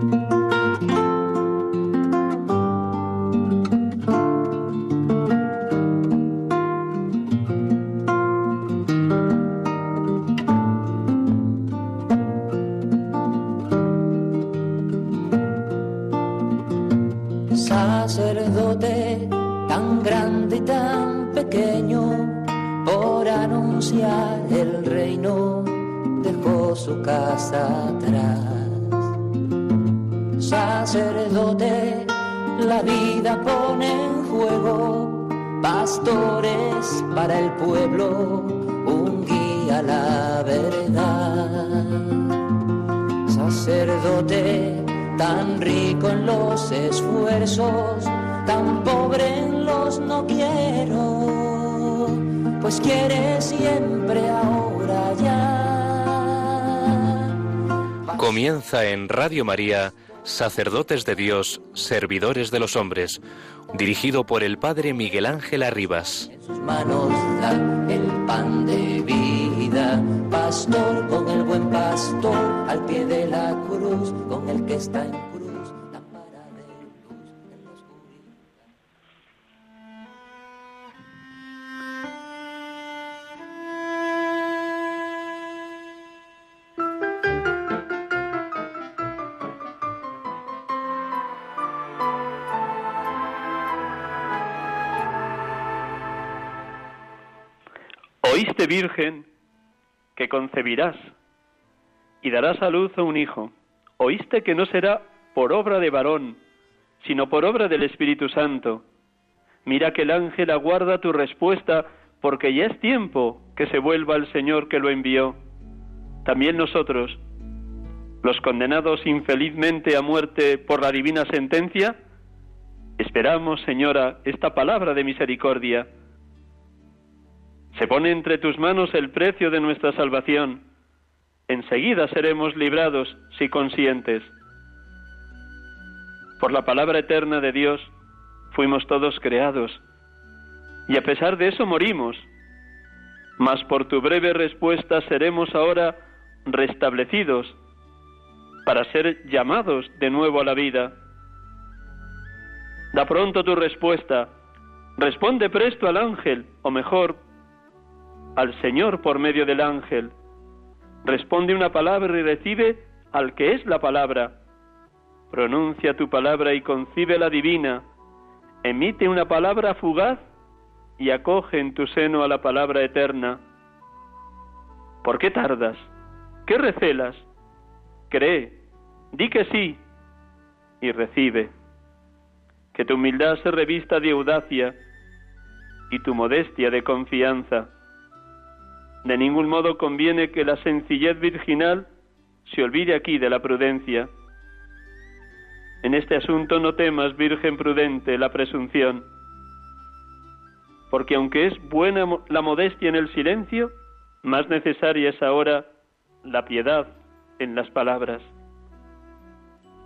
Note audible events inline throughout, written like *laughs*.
tan María, Sacerdotes de Dios, Servidores de los Hombres, dirigido por el Padre Miguel Ángel Arribas. Que concebirás y darás a luz a un hijo. Oíste que no será por obra de varón, sino por obra del Espíritu Santo. Mira que el ángel aguarda tu respuesta, porque ya es tiempo que se vuelva el Señor que lo envió. También nosotros, los condenados infelizmente a muerte por la divina sentencia, esperamos, Señora, esta palabra de misericordia se pone entre tus manos el precio de nuestra salvación. Enseguida seremos librados si conscientes. Por la palabra eterna de Dios fuimos todos creados y a pesar de eso morimos. Mas por tu breve respuesta seremos ahora restablecidos para ser llamados de nuevo a la vida. Da pronto tu respuesta. Responde presto al ángel, o mejor, al Señor por medio del ángel. Responde una palabra y recibe al que es la palabra. Pronuncia tu palabra y concibe la divina. Emite una palabra fugaz y acoge en tu seno a la palabra eterna. ¿Por qué tardas? ¿Qué recelas? Cree, di que sí y recibe. Que tu humildad se revista de audacia y tu modestia de confianza de ningún modo conviene que la sencillez virginal se olvide aquí de la prudencia. En este asunto no temas, Virgen prudente, la presunción, porque aunque es buena la modestia en el silencio, más necesaria es ahora la piedad en las palabras.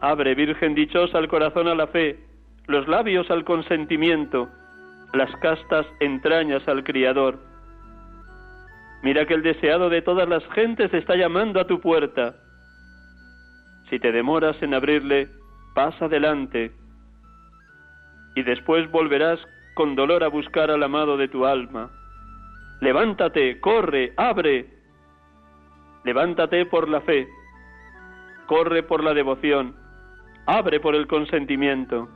Abre, Virgen dichosa, el corazón a la fe, los labios al consentimiento, las castas entrañas al Criador Mira que el deseado de todas las gentes está llamando a tu puerta. Si te demoras en abrirle, pasa adelante y después volverás con dolor a buscar al amado de tu alma. Levántate, corre, abre. Levántate por la fe, corre por la devoción, abre por el consentimiento.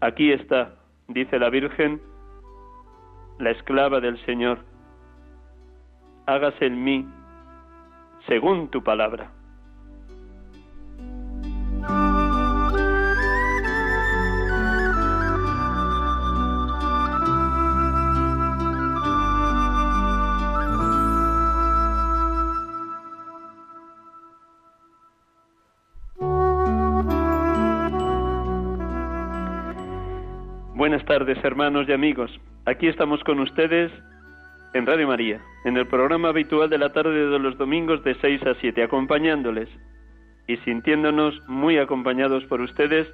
Aquí está, dice la Virgen, la esclava del Señor. Hágase en mí según tu palabra. Buenas tardes, hermanos y amigos. Aquí estamos con ustedes en Radio María, en el programa habitual de la tarde de los domingos de 6 a 7, acompañándoles y sintiéndonos muy acompañados por ustedes,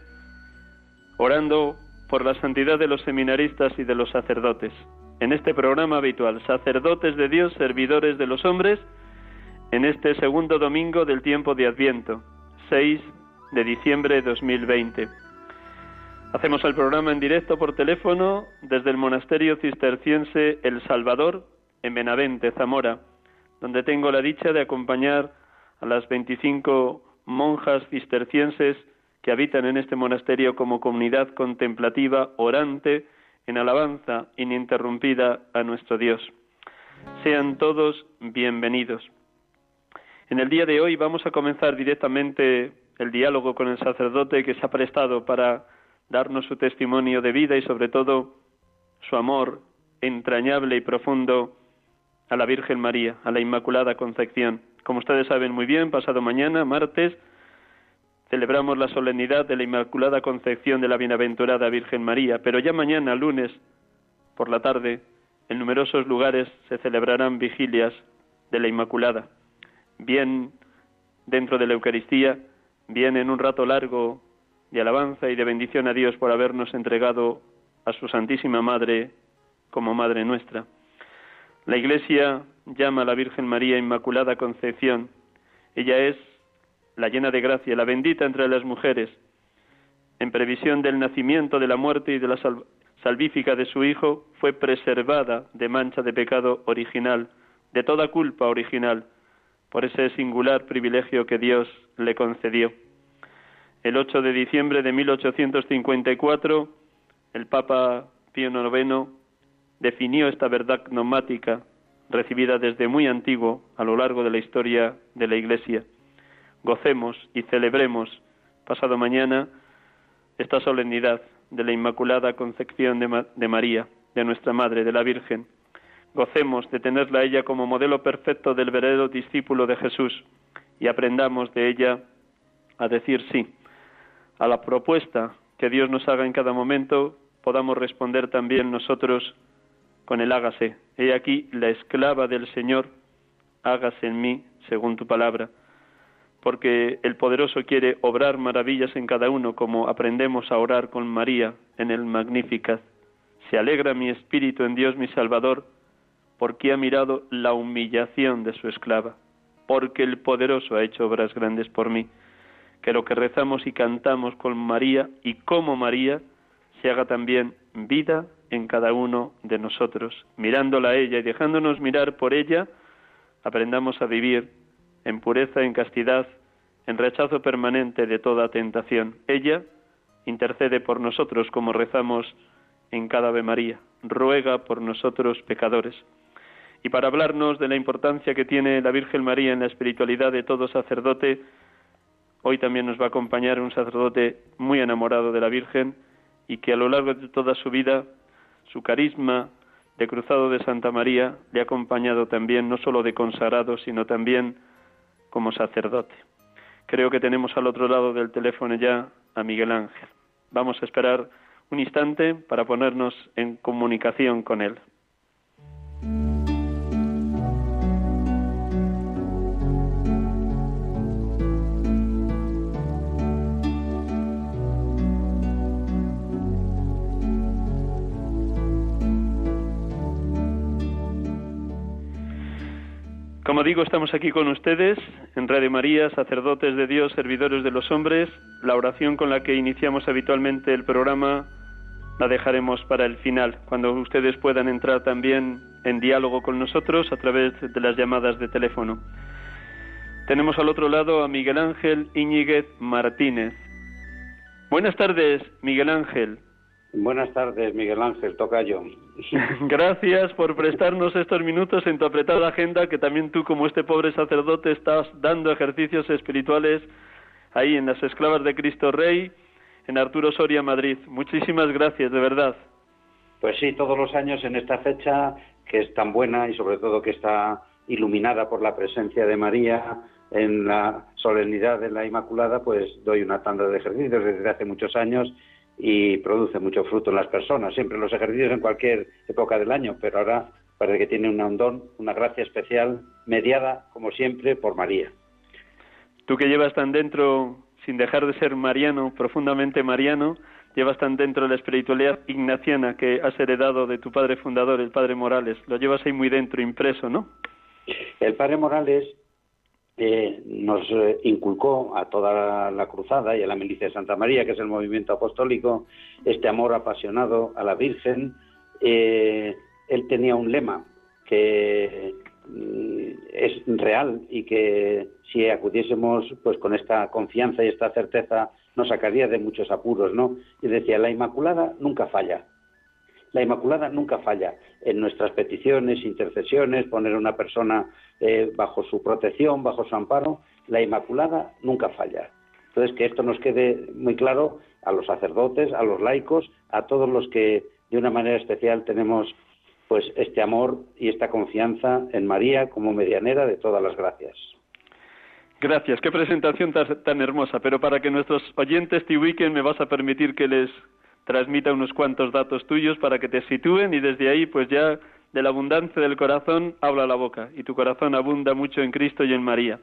orando por la santidad de los seminaristas y de los sacerdotes. En este programa habitual, sacerdotes de Dios, servidores de los hombres, en este segundo domingo del tiempo de Adviento, 6 de diciembre de 2020. Hacemos el programa en directo por teléfono desde el monasterio cisterciense El Salvador en Benavente, Zamora, donde tengo la dicha de acompañar a las 25 monjas cistercienses que habitan en este monasterio como comunidad contemplativa orante en alabanza ininterrumpida a nuestro Dios. Sean todos bienvenidos. En el día de hoy vamos a comenzar directamente el diálogo con el sacerdote que se ha prestado para darnos su testimonio de vida y sobre todo su amor entrañable y profundo a la Virgen María, a la Inmaculada Concepción. Como ustedes saben muy bien, pasado mañana, martes, celebramos la solemnidad de la Inmaculada Concepción de la Bienaventurada Virgen María, pero ya mañana, lunes, por la tarde, en numerosos lugares se celebrarán vigilias de la Inmaculada, bien dentro de la Eucaristía, bien en un rato largo de alabanza y de bendición a Dios por habernos entregado a su Santísima Madre como Madre nuestra. La Iglesia llama a la Virgen María Inmaculada Concepción. Ella es la llena de gracia, la bendita entre las mujeres, en previsión del nacimiento, de la muerte y de la salvífica de su Hijo, fue preservada de mancha de pecado original, de toda culpa original, por ese singular privilegio que Dios le concedió. El 8 de diciembre de 1854, el Papa Pío IX definió esta verdad gnomática recibida desde muy antiguo a lo largo de la historia de la Iglesia. Gocemos y celebremos pasado mañana esta solemnidad de la Inmaculada Concepción de, de María, de nuestra Madre, de la Virgen. Gocemos de tenerla a ella como modelo perfecto del verdadero discípulo de Jesús y aprendamos de ella a decir sí a la propuesta que Dios nos haga en cada momento, podamos responder también nosotros con el hágase. He aquí la esclava del Señor, hágase en mí según tu palabra. Porque el poderoso quiere obrar maravillas en cada uno, como aprendemos a orar con María en el Magnificat. Se alegra mi espíritu en Dios mi Salvador, porque ha mirado la humillación de su esclava, porque el poderoso ha hecho obras grandes por mí. Que lo que rezamos y cantamos con María y como María se haga también vida en cada uno de nosotros. Mirándola a ella y dejándonos mirar por ella, aprendamos a vivir en pureza, en castidad, en rechazo permanente de toda tentación. Ella intercede por nosotros como rezamos en cada Ave María. Ruega por nosotros pecadores. Y para hablarnos de la importancia que tiene la Virgen María en la espiritualidad de todo sacerdote, hoy también nos va a acompañar un sacerdote muy enamorado de la Virgen y que a lo largo de toda su vida su carisma de cruzado de Santa María le ha acompañado también no solo de consagrado, sino también como sacerdote. Creo que tenemos al otro lado del teléfono ya a Miguel Ángel. Vamos a esperar un instante para ponernos en comunicación con él. Como digo, estamos aquí con ustedes en Radio María, sacerdotes de Dios, servidores de los hombres. La oración con la que iniciamos habitualmente el programa la dejaremos para el final, cuando ustedes puedan entrar también en diálogo con nosotros a través de las llamadas de teléfono. Tenemos al otro lado a Miguel Ángel Íñiguez Martínez. Buenas tardes, Miguel Ángel. Buenas tardes, Miguel Ángel Tocayo. *laughs* Gracias por prestarnos estos minutos en tu apretada agenda, que también tú, como este pobre sacerdote, estás dando ejercicios espirituales ahí en las Esclavas de Cristo Rey, en Arturo Soria, Madrid. Muchísimas gracias, de verdad. Pues sí, todos los años en esta fecha, que es tan buena y sobre todo que está iluminada por la presencia de María en la solemnidad de la Inmaculada, pues doy una tanda de ejercicios desde hace muchos años y produce mucho fruto en las personas. Siempre los ejercicios en cualquier época del año, pero ahora parece que tiene un don, una gracia especial, mediada, como siempre, por María. Tú que llevas tan dentro, sin dejar de ser mariano, profundamente mariano, llevas tan dentro de la espiritualidad ignaciana que has heredado de tu padre fundador, el padre Morales. Lo llevas ahí muy dentro, impreso, ¿no? El padre Morales eh, nos inculcó a toda la cruzada y a la milicia de Santa María, que es el movimiento apostólico, este amor apasionado a la Virgen. Eh, él tenía un lema que mm, es real y que si acudiésemos pues con esta confianza y esta certeza nos sacaría de muchos apuros, ¿no? Y decía, la Inmaculada nunca falla. La Inmaculada nunca falla en nuestras peticiones, intercesiones, poner a una persona eh, bajo su protección, bajo su amparo. La Inmaculada nunca falla. Entonces, que esto nos quede muy claro a los sacerdotes, a los laicos, a todos los que de una manera especial tenemos pues este amor y esta confianza en María como medianera de todas las gracias. Gracias, qué presentación tan, hermosa, pero para que nuestros oyentes te ubiquen me vas a permitir que les transmita unos cuantos datos tuyos para que te sitúen y desde ahí pues ya de la abundancia del corazón habla la boca y tu corazón abunda mucho en Cristo y en María.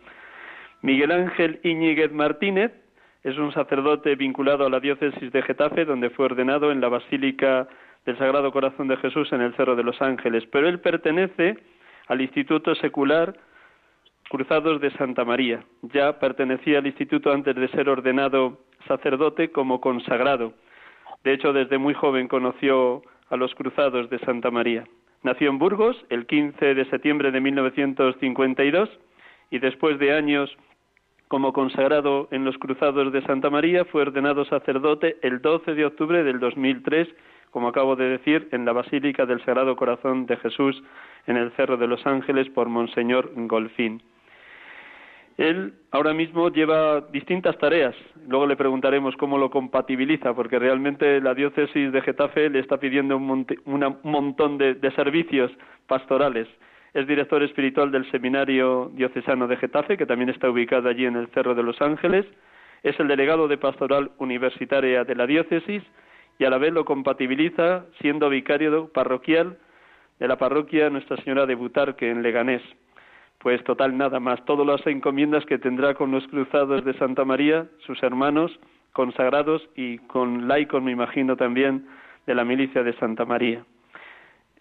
Miguel Ángel Iñiguez Martínez es un sacerdote vinculado a la diócesis de Getafe donde fue ordenado en la Basílica del Sagrado Corazón de Jesús en el Cerro de los Ángeles, pero él pertenece al Instituto Secular Cruzados de Santa María. Ya pertenecía al instituto antes de ser ordenado sacerdote como consagrado de hecho, desde muy joven conoció a los cruzados de Santa María. Nació en Burgos el 15 de septiembre de 1952 y después de años como consagrado en los cruzados de Santa María fue ordenado sacerdote el 12 de octubre del 2003, como acabo de decir, en la Basílica del Sagrado Corazón de Jesús en el Cerro de los Ángeles por Monseñor Golfín. Él ahora mismo lleva distintas tareas. Luego le preguntaremos cómo lo compatibiliza, porque realmente la diócesis de Getafe le está pidiendo un, montón de, de, servicios pastorales. Es director espiritual del Seminario Diocesano de Getafe, que también está ubicado allí en el Cerro de los Ángeles. Es el delegado de Pastoral Universitaria de la diócesis y a la vez lo compatibiliza siendo vicario parroquial de la parroquia Nuestra Señora de Butarque en Leganés pues total nada más, todas las encomiendas que tendrá con los cruzados de Santa María, sus hermanos consagrados y con laicos, me imagino también, de la milicia de Santa María.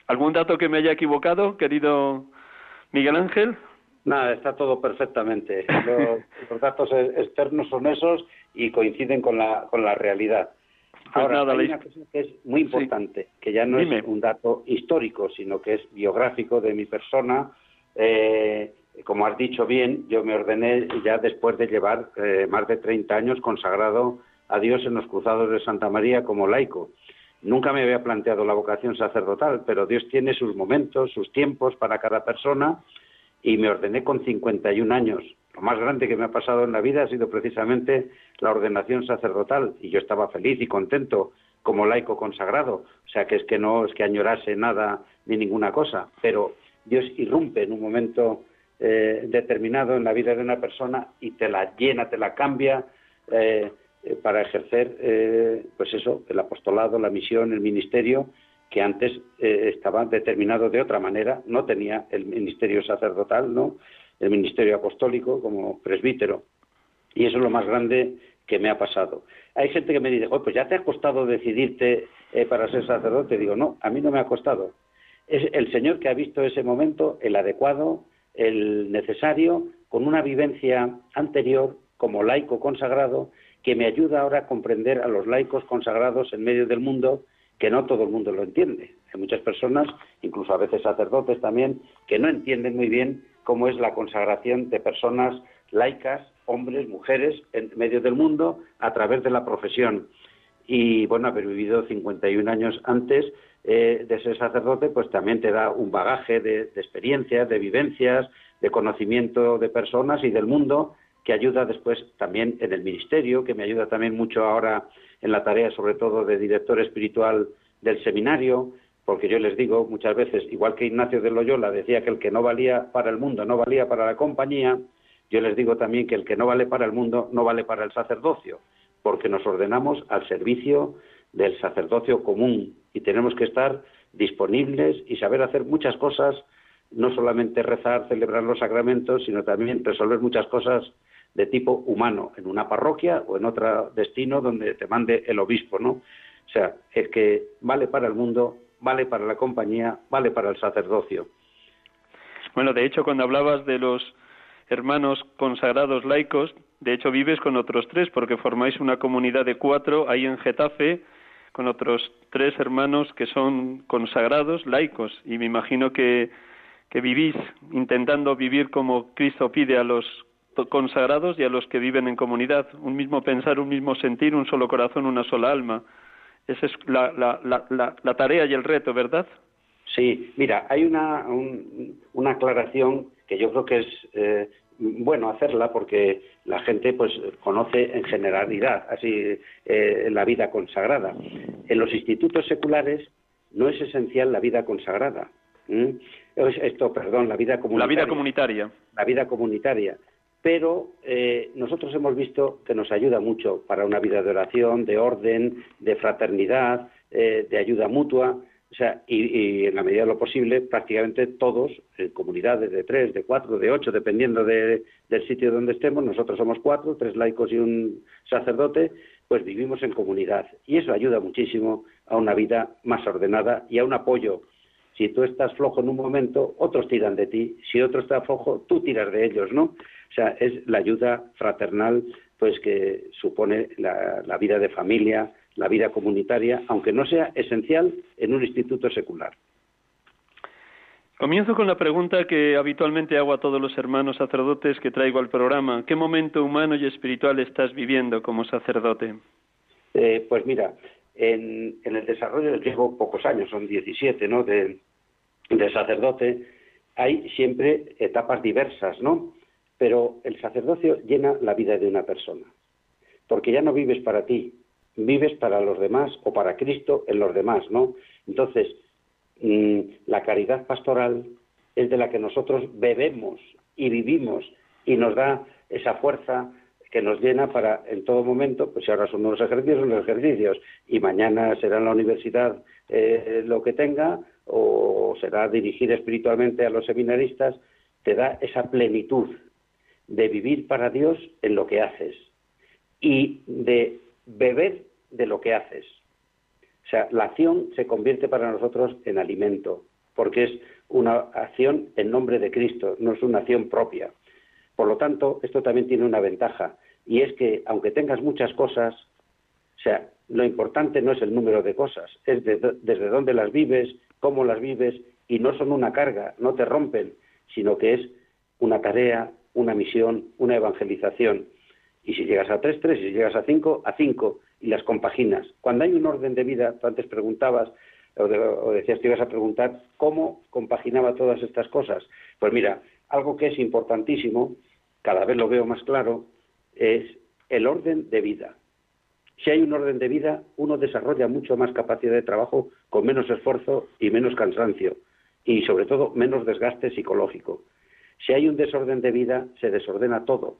¿Algún dato que me haya equivocado, querido Miguel Ángel? Nada, está todo perfectamente. *laughs* Los, datos externos son esos y coinciden con la, con la realidad. Pues Ahora, hay una cosa que es muy importante, que ya no es un dato histórico, sino que es biográfico de mi persona, eh, como has dicho bien, yo me ordené ya después de llevar eh, más de 30 años consagrado a Dios en los cruzados de Santa María como laico. Nunca me había planteado la vocación sacerdotal, pero Dios tiene sus momentos, sus tiempos para cada persona y me ordené con 51 años. Lo más grande que me ha pasado en la vida ha sido precisamente la ordenación sacerdotal y yo estaba feliz y contento como laico consagrado. O sea que es que no es que añorase nada ni ninguna cosa, pero Dios irrumpe en un momento eh, determinado en la vida de una persona y te la llena, te la cambia eh, eh, para ejercer, pues eso, el apostolado, la misión, el ministerio, que antes estaba determinado de otra manera, no tenía el ministerio sacerdotal, ¿no? El ministerio apostólico como presbítero. Y eso es lo más grande que me ha pasado. Hay gente que me dice, pues ya te ha costado decidirte para ser sacerdote. Digo, no, a mí no me ha costado es el Señor que ha visto ese momento, el adecuado, el necesario, con una vivencia anterior como laico consagrado, que me ayuda ahora a comprender a los laicos consagrados en medio del mundo, que no todo el mundo lo entiende. Hay muchas personas, incluso a veces sacerdotes también, que no entienden muy bien cómo es la consagración de personas laicas, hombres, mujeres, en medio del mundo, a través de la profesión. Y bueno, haber vivido 51 años antes, eh, de ser sacerdote, pues también te da un bagaje de, experiencias, de vivencias, de conocimiento de personas y del mundo que ayuda después también en el ministerio, que me ayuda también mucho ahora en la tarea, sobre todo de director espiritual del seminario, porque yo les digo muchas veces, igual que Ignacio de Loyola decía que el que no valía para el mundo no valía para la compañía, yo les digo también que el que no vale para el mundo no vale para el sacerdocio, porque nos ordenamos al servicio del sacerdocio común y tenemos que estar disponibles y saber hacer muchas cosas, no solamente rezar, celebrar los sacramentos, sino también resolver muchas cosas de tipo humano, en una parroquia o en otro destino donde te mande el obispo, ¿no? O sea, es que vale para el mundo, vale para la compañía, vale para el sacerdocio. Bueno, de hecho, cuando hablabas de los hermanos consagrados laicos, de hecho vives con otros tres porque formáis una comunidad de cuatro ahí en Getafe con otros tres hermanos que son consagrados laicos y me imagino que, que vivís intentando vivir como Cristo pide a los consagrados y a los que viven en comunidad, un mismo pensar, un mismo sentir, un solo corazón, una sola alma. Esa es la, la, la, tarea y el reto, ¿verdad? Sí, mira, hay una, una aclaración que yo creo que es eh, bueno hacerla porque la gente pues conoce en generalidad así eh, la vida consagrada. En los institutos seculares no es esencial la vida consagrada. Esto, perdón, la vida comunitaria. La vida comunitaria. La vida comunitaria. Pero eh, nosotros hemos visto que nos ayuda mucho para una vida de oración, de orden, de fraternidad, de ayuda mutua. O sea, y, en la medida de lo posible, prácticamente todos, en comunidades de tres, de cuatro, de ocho, dependiendo del sitio donde estemos, nosotros somos cuatro, tres laicos y un sacerdote, pues vivimos en comunidad. Y eso ayuda muchísimo a una vida más ordenada y a un apoyo. Si tú estás flojo en un momento, otros tiran de ti. Si otro está flojo, tú tiras de ellos, ¿no? O sea, es la ayuda fraternal, pues que supone la vida de familia, la vida comunitaria, aunque no sea esencial en un instituto secular. Comienzo con la pregunta que habitualmente hago a todos los hermanos sacerdotes que traigo al programa. ¿Qué momento humano y espiritual estás viviendo como sacerdote? Eh, pues mira, en, el desarrollo, llevo pocos años, son 17, ¿no? De, de sacerdote, hay siempre etapas diversas, ¿no? Pero el sacerdocio llena la vida de una persona, porque ya no vives para ti, vives para los demás o para Cristo en los demás, ¿no? Entonces, mm, la caridad pastoral es de la que nosotros bebemos y vivimos y nos da esa fuerza que nos llena para en todo momento, pues si ahora son los ejercicios, son los ejercicios, y mañana será en la universidad eh, lo que tenga, o será dirigir espiritualmente a los seminaristas, te da esa plenitud de vivir para Dios en lo que haces y de beber de lo que haces. O sea, la acción se convierte para nosotros en alimento, porque es una acción en nombre de Cristo, no es una acción propia. Por lo tanto, esto también tiene una ventaja, y es que aunque tengas muchas cosas, o sea, lo importante no es el número de cosas, es desde dónde las vives, cómo las vives, y no son una carga, no te rompen, sino que es una tarea, una misión, una evangelización. Y si llegas a tres, tres, y si llegas a cinco, a cinco, y las compaginas. Cuando hay un orden de vida, tú antes preguntabas, o, decías que ibas a preguntar, ¿cómo compaginaba todas estas cosas? Pues mira, algo que es importantísimo, cada vez lo veo más claro, es el orden de vida. Si hay un orden de vida, uno desarrolla mucho más capacidad de trabajo con menos esfuerzo y menos cansancio, y sobre todo menos desgaste psicológico. Si hay un desorden de vida, se desordena todo.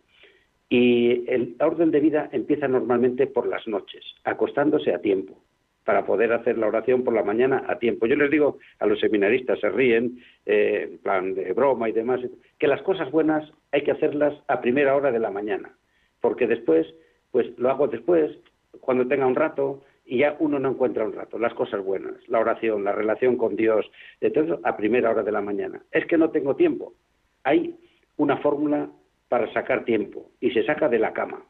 Y el orden de vida empieza normalmente por las noches, acostándose a tiempo, para poder hacer la oración por la mañana a tiempo. Yo les digo a los seminaristas, se ríen, eh, en plan de broma y demás, que las cosas buenas hay que hacerlas a primera hora de la mañana, porque después, pues lo hago después, cuando tenga un rato, y ya uno no encuentra un rato, las cosas buenas, la oración, la relación con Dios, todo a primera hora de la mañana. Es que no tengo tiempo. Hay una fórmula para sacar tiempo y se saca de la cama.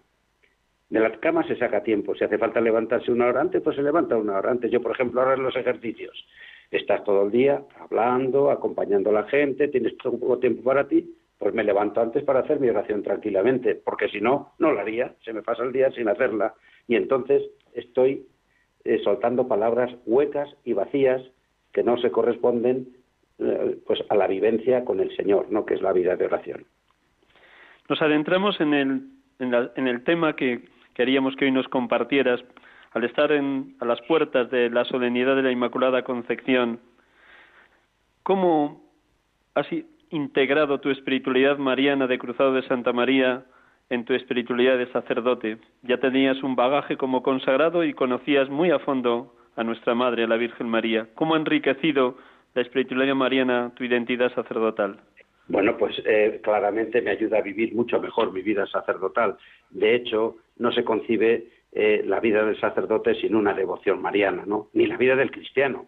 De la cama se saca tiempo. Si hace falta levantarse una hora antes, pues se levanta una hora antes. Yo, por ejemplo, ahora en los ejercicios. Estás todo el día hablando, acompañando a la gente, tienes poco tiempo para ti, pues me levanto antes para hacer mi oración tranquilamente, porque si no, no la haría, se me pasa el día sin hacerla. Y entonces estoy eh, soltando palabras huecas y vacías que no se corresponden eh, pues a la vivencia con el Señor, ¿no? que es la vida de oración. Nos adentramos en el, tema que queríamos que hoy nos compartieras. Al estar en, a las puertas de la solemnidad de la Inmaculada Concepción, ¿cómo has integrado tu espiritualidad mariana de Cruzado de Santa María en tu espiritualidad de sacerdote? Ya tenías un bagaje como consagrado y conocías muy a fondo a nuestra Madre, la Virgen María. ¿Cómo ha enriquecido la espiritualidad mariana tu identidad sacerdotal? Bueno, pues eh, claramente me ayuda a vivir mucho mejor mi vida sacerdotal. De hecho, no se concibe eh, la vida del sacerdote sin una devoción mariana, ¿no? Ni la vida del cristiano.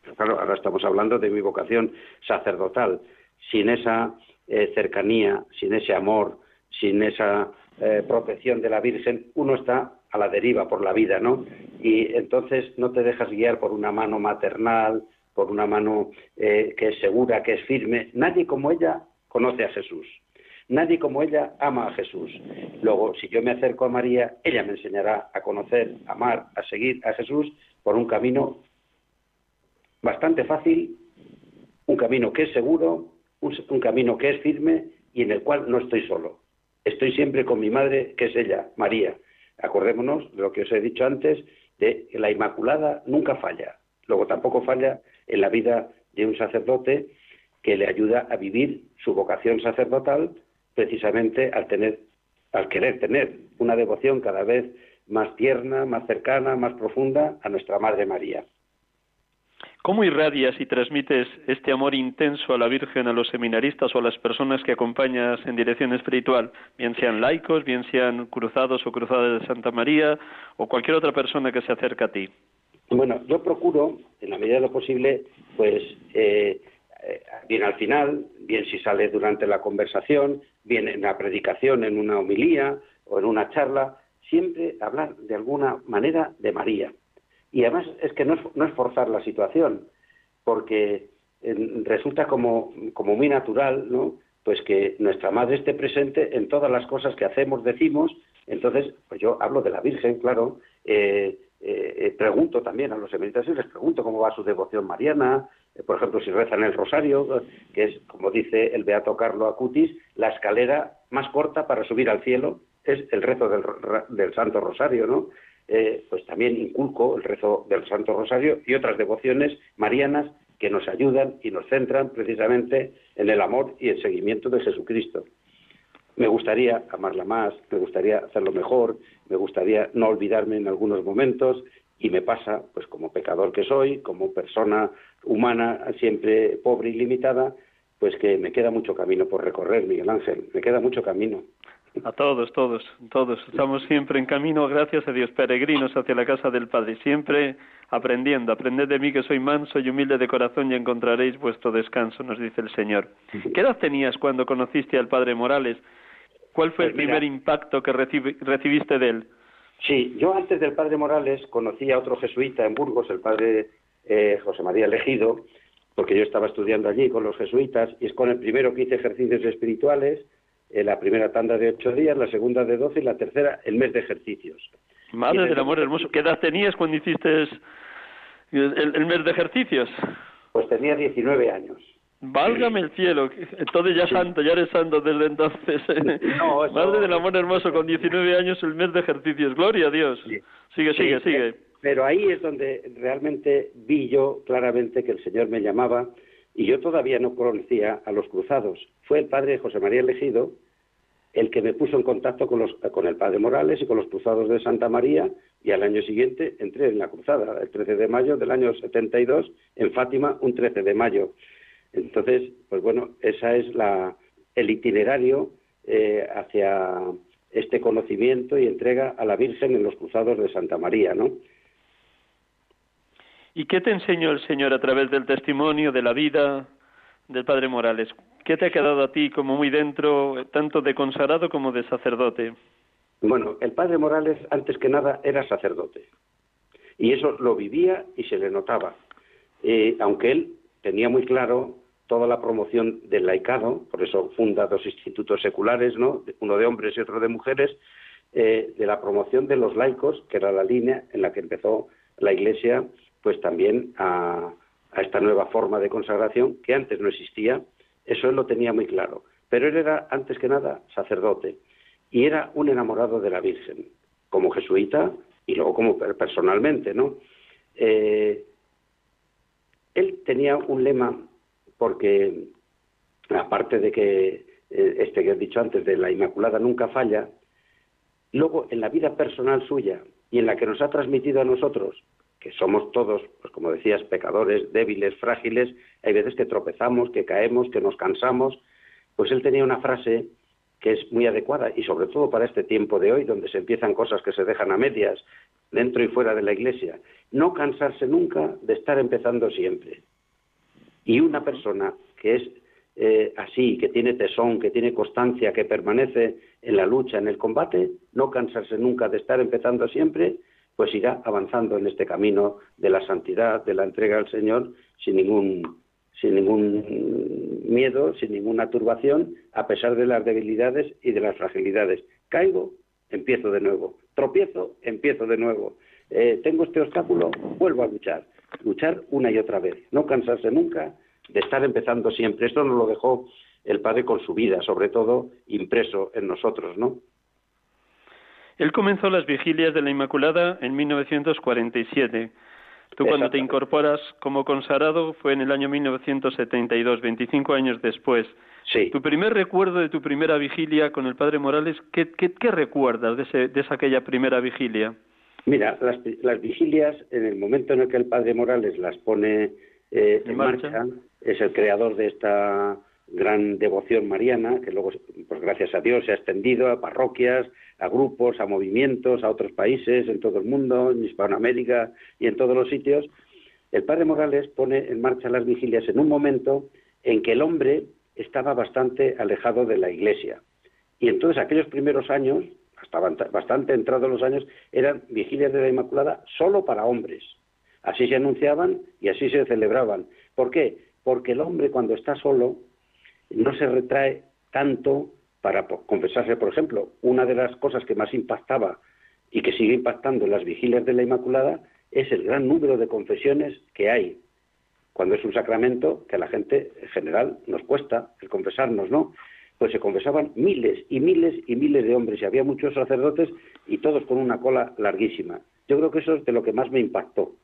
Pero claro, ahora estamos hablando de mi vocación sacerdotal. Sin esa eh, cercanía, sin ese amor, sin esa eh, protección de la Virgen, uno está a la deriva por la vida, ¿no? Y entonces no te dejas guiar por una mano maternal, por una mano eh, que es segura, que es firme. Nadie como ella conoce a Jesús. Nadie como ella ama a Jesús. Luego, si yo me acerco a María, ella me enseñará a conocer, a amar, a seguir a Jesús por un camino bastante fácil, un camino que es seguro, un, camino que es firme y en el cual no estoy solo. Estoy siempre con mi madre, que es ella, María. Acordémonos de lo que os he dicho antes, de que la Inmaculada nunca falla. Luego tampoco falla en la vida de un sacerdote que le ayuda a vivir su vocación sacerdotal precisamente al tener al querer tener una devoción cada vez más tierna, más cercana, más profunda a nuestra Madre María. ¿Cómo irradias y transmites este amor intenso a la Virgen, a los seminaristas o a las personas que acompañas en dirección espiritual, bien sean laicos, bien sean cruzados o cruzadas de Santa María o cualquier otra persona que se acerque a ti? Bueno, yo procuro, en la medida de lo posible, pues eh, eh, bien al final, bien si sale durante la conversación, bien en la predicación, en una homilía o en una charla, siempre hablar de alguna manera de María. Y además es que no es, forzar la situación, porque resulta como, como muy natural, ¿no? Pues que nuestra madre esté presente en todas las cosas que hacemos, decimos. Entonces, pues yo hablo de la Virgen, claro. Eh, eh, pregunto también a los emeritos, les pregunto cómo va su devoción mariana, eh, por ejemplo, si rezan el rosario, que es, como dice el beato Carlo Acutis, la escalera más corta para subir al cielo es el rezo del, Santo Rosario, ¿no? Eh, pues también inculco el rezo del Santo Rosario y otras devociones marianas que nos ayudan y nos centran precisamente en el amor y el seguimiento de Jesucristo. Me gustaría amarla más, me gustaría hacerlo mejor, me gustaría no olvidarme en algunos momentos y me pasa, pues como pecador que soy, como persona humana siempre pobre y limitada, pues que me queda mucho camino por recorrer, Miguel Ángel, me queda mucho camino. A todos, todos, todos. Estamos siempre en camino, gracias a Dios, peregrinos hacia la casa del Padre, siempre aprendiendo. Aprended de mí que soy manso y humilde de corazón y encontraréis vuestro descanso, nos dice el Señor. ¿Qué edad tenías cuando conociste al Padre Morales? ¿Cuál fue el pues primer impacto que recibiste de él? Sí, yo antes del padre Morales conocí a otro jesuita en Burgos, el padre eh, José María Elegido, porque yo estaba estudiando allí con los jesuitas y es con el primero que hice ejercicios espirituales, eh, la primera tanda de ocho días, la segunda de doce y la tercera el mes de ejercicios. Madre del amor hermoso, ¿qué edad tenías cuando hiciste el, mes de ejercicios? Pues tenía 19 años. Válgame el cielo, entonces ya santo, ya eres santo desde entonces. *laughs* Madre del amor hermoso, con 19 años el mes de ejercicios, gloria a Dios. Sigue, sigue, sigue. Pero ahí es donde realmente vi yo claramente que el Señor me llamaba y yo todavía no conocía a los cruzados. Fue el padre José María Elegido el que me puso en contacto con, los, con el padre Morales y con los cruzados de Santa María y al año siguiente entré en la cruzada, el 13 de mayo del año 72, en Fátima, un 13 de mayo. Entonces, pues bueno, esa es la, el itinerario eh, hacia este conocimiento y entrega a la Virgen en los cruzados de Santa María, ¿no? ¿Y qué te enseñó el Señor a través del testimonio de la vida del Padre Morales? ¿Qué te ha quedado a ti como muy dentro, tanto de consagrado como de sacerdote? Bueno, el Padre Morales, antes que nada, era sacerdote. Y eso lo vivía y se le notaba. Eh, aunque él tenía muy claro toda la promoción del laicado, por eso funda dos institutos seculares, ¿no? uno de hombres y otro de mujeres, eh, de la promoción de los laicos, que era la línea en la que empezó la Iglesia, pues también a, esta nueva forma de consagración que antes no existía, eso él lo tenía muy claro. Pero él era, antes que nada, sacerdote y era un enamorado de la Virgen, como jesuita y luego como personalmente, ¿no? Eh, él tenía un lema porque aparte de que eh, este que he dicho antes de la Inmaculada nunca falla, luego en la vida personal suya y en la que nos ha transmitido a nosotros, que somos todos, pues como decías, pecadores, débiles, frágiles, hay veces que tropezamos, que caemos, que nos cansamos, pues él tenía una frase que es muy adecuada y sobre todo para este tiempo de hoy, donde se empiezan cosas que se dejan a medias dentro y fuera de la iglesia, no cansarse nunca de estar empezando siempre. Y una persona que es eh, así, que tiene tesón, que tiene constancia, que permanece en la lucha, en el combate, no cansarse nunca de estar empezando siempre, pues irá avanzando en este camino de la santidad, de la entrega al Señor, sin ningún, sin ningún miedo, sin ninguna turbación, a pesar de las debilidades y de las fragilidades. Caigo, empiezo de nuevo. Tropiezo, empiezo de nuevo. Eh, tengo este obstáculo, vuelvo a luchar. Luchar una y otra vez. No cansarse nunca de estar empezando siempre. Esto nos lo dejó el Padre con su vida, sobre todo impreso en nosotros, ¿no? Él comenzó las vigilias de la Inmaculada en 1947. Tú cuando te incorporas como consagrado fue en el año 1972, 25 años después. Sí. Tu primer recuerdo de tu primera vigilia con el Padre Morales, ¿qué, qué, recuerdas de, ese, de esa aquella primera vigilia? Mira, las, las, vigilias, en el momento en el que el Padre Morales las pone eh, en, marcha, es el creador de esta gran devoción mariana, que luego, pues gracias a Dios, se ha extendido a parroquias, a grupos, a movimientos, a otros países, en todo el mundo, en Hispanoamérica y en todos los sitios. El padre Morales pone en marcha las vigilias en un momento en que el hombre estaba bastante alejado de la iglesia. Y entonces aquellos primeros años, hasta bastante entrados los años, eran vigilias de la Inmaculada solo para hombres. Así se anunciaban y así se celebraban. ¿Por qué? Porque el hombre cuando está solo no se retrae tanto para confesarse, por ejemplo. Una de las cosas que más impactaba y que sigue impactando en las vigilias de la Inmaculada es el gran número de confesiones que hay. Cuando es un sacramento que a la gente en general nos cuesta el confesarnos, ¿no? Pues se confesaban miles y miles y miles de hombres y había muchos sacerdotes y todos con una cola larguísima. Yo creo que eso es de lo que más me impactó.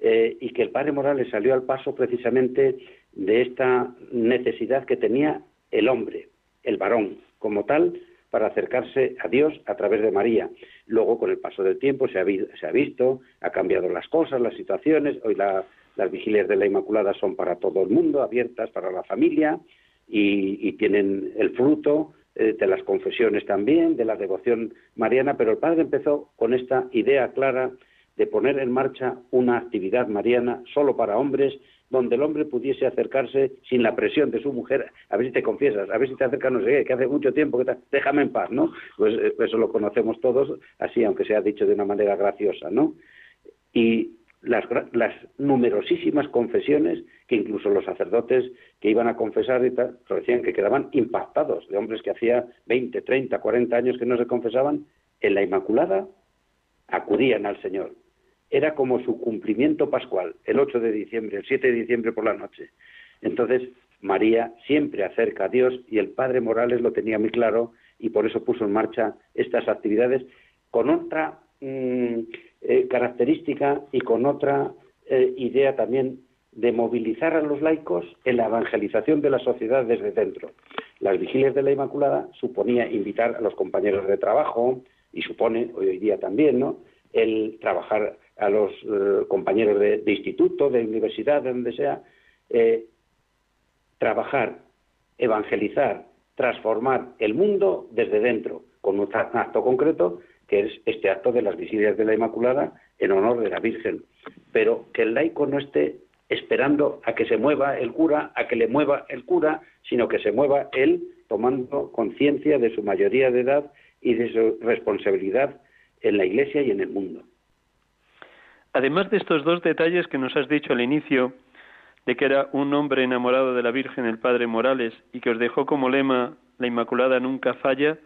Eh, y que el padre Morales salió al paso precisamente de esta necesidad que tenía el hombre, el varón, como tal, para acercarse a Dios a través de María. Luego, con el paso del tiempo, se ha, visto, ha cambiado las cosas, las situaciones. Hoy las vigilias de la Inmaculada son para todo el mundo, abiertas para la familia y, tienen el fruto eh, de las confesiones también, de la devoción mariana. Pero el Padre empezó con esta idea clara de poner en marcha una actividad mariana solo para hombres, donde el hombre pudiese acercarse sin la presión de su mujer, a ver si te confiesas, a ver si te acercas no sé qué, que hace mucho tiempo que te... déjame en paz, ¿no? Pues eh, eso lo conocemos todos, así aunque sea dicho de una manera graciosa, ¿no? Y las, las numerosísimas confesiones que incluso los sacerdotes que iban a confesar y tal, decían que quedaban impactados de hombres que hacía 20, 30, 40 años que no se confesaban, en la Inmaculada acudían al Señor era como su cumplimiento pascual, el 8 de diciembre, el 7 de diciembre por la noche. Entonces, María siempre acerca a Dios y el Padre Morales lo tenía muy claro y por eso puso en marcha estas actividades con otra mm, eh, característica y con otra eh, idea también de movilizar a los laicos en la evangelización de la sociedad desde dentro. Las vigilias de la Inmaculada suponía invitar a los compañeros de trabajo y supone hoy día también, ¿no? El trabajar a los eh, compañeros de, instituto, de universidad, de donde sea, trabajar, evangelizar, transformar el mundo desde dentro, con un acto concreto, que es este acto de las vigilias de la Inmaculada en honor de la Virgen. Pero que el laico no esté esperando a que se mueva el cura, a que le mueva el cura, sino que se mueva él tomando conciencia de su mayoría de edad y de su responsabilidad en la Iglesia y en el mundo. Además de estos dos detalles que nos has dicho al inicio, de que era un hombre enamorado de la Virgen, el Padre Morales, y que os dejó como lema la Inmaculada nunca falla,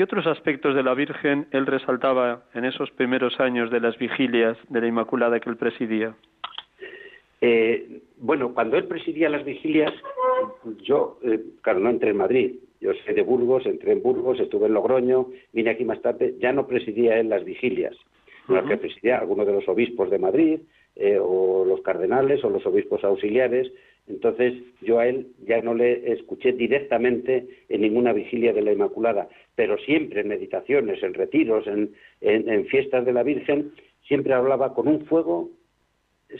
¿qué otros aspectos de la Virgen él resaltaba en esos primeros años de las vigilias de la Inmaculada que él presidía? Eh, bueno, cuando él presidía las vigilias, yo, eh, claro, no entré en Madrid, yo soy de Burgos, entré en Burgos, estuve en Logroño, vine aquí más tarde, ya no presidía él las vigilias uh que presidía algunos de los obispos de Madrid, eh, o los cardenales, o los obispos auxiliares. Entonces, yo a él ya no le escuché directamente en ninguna vigilia de la Inmaculada, pero siempre en meditaciones, en retiros, en, fiestas de la Virgen, siempre hablaba con un fuego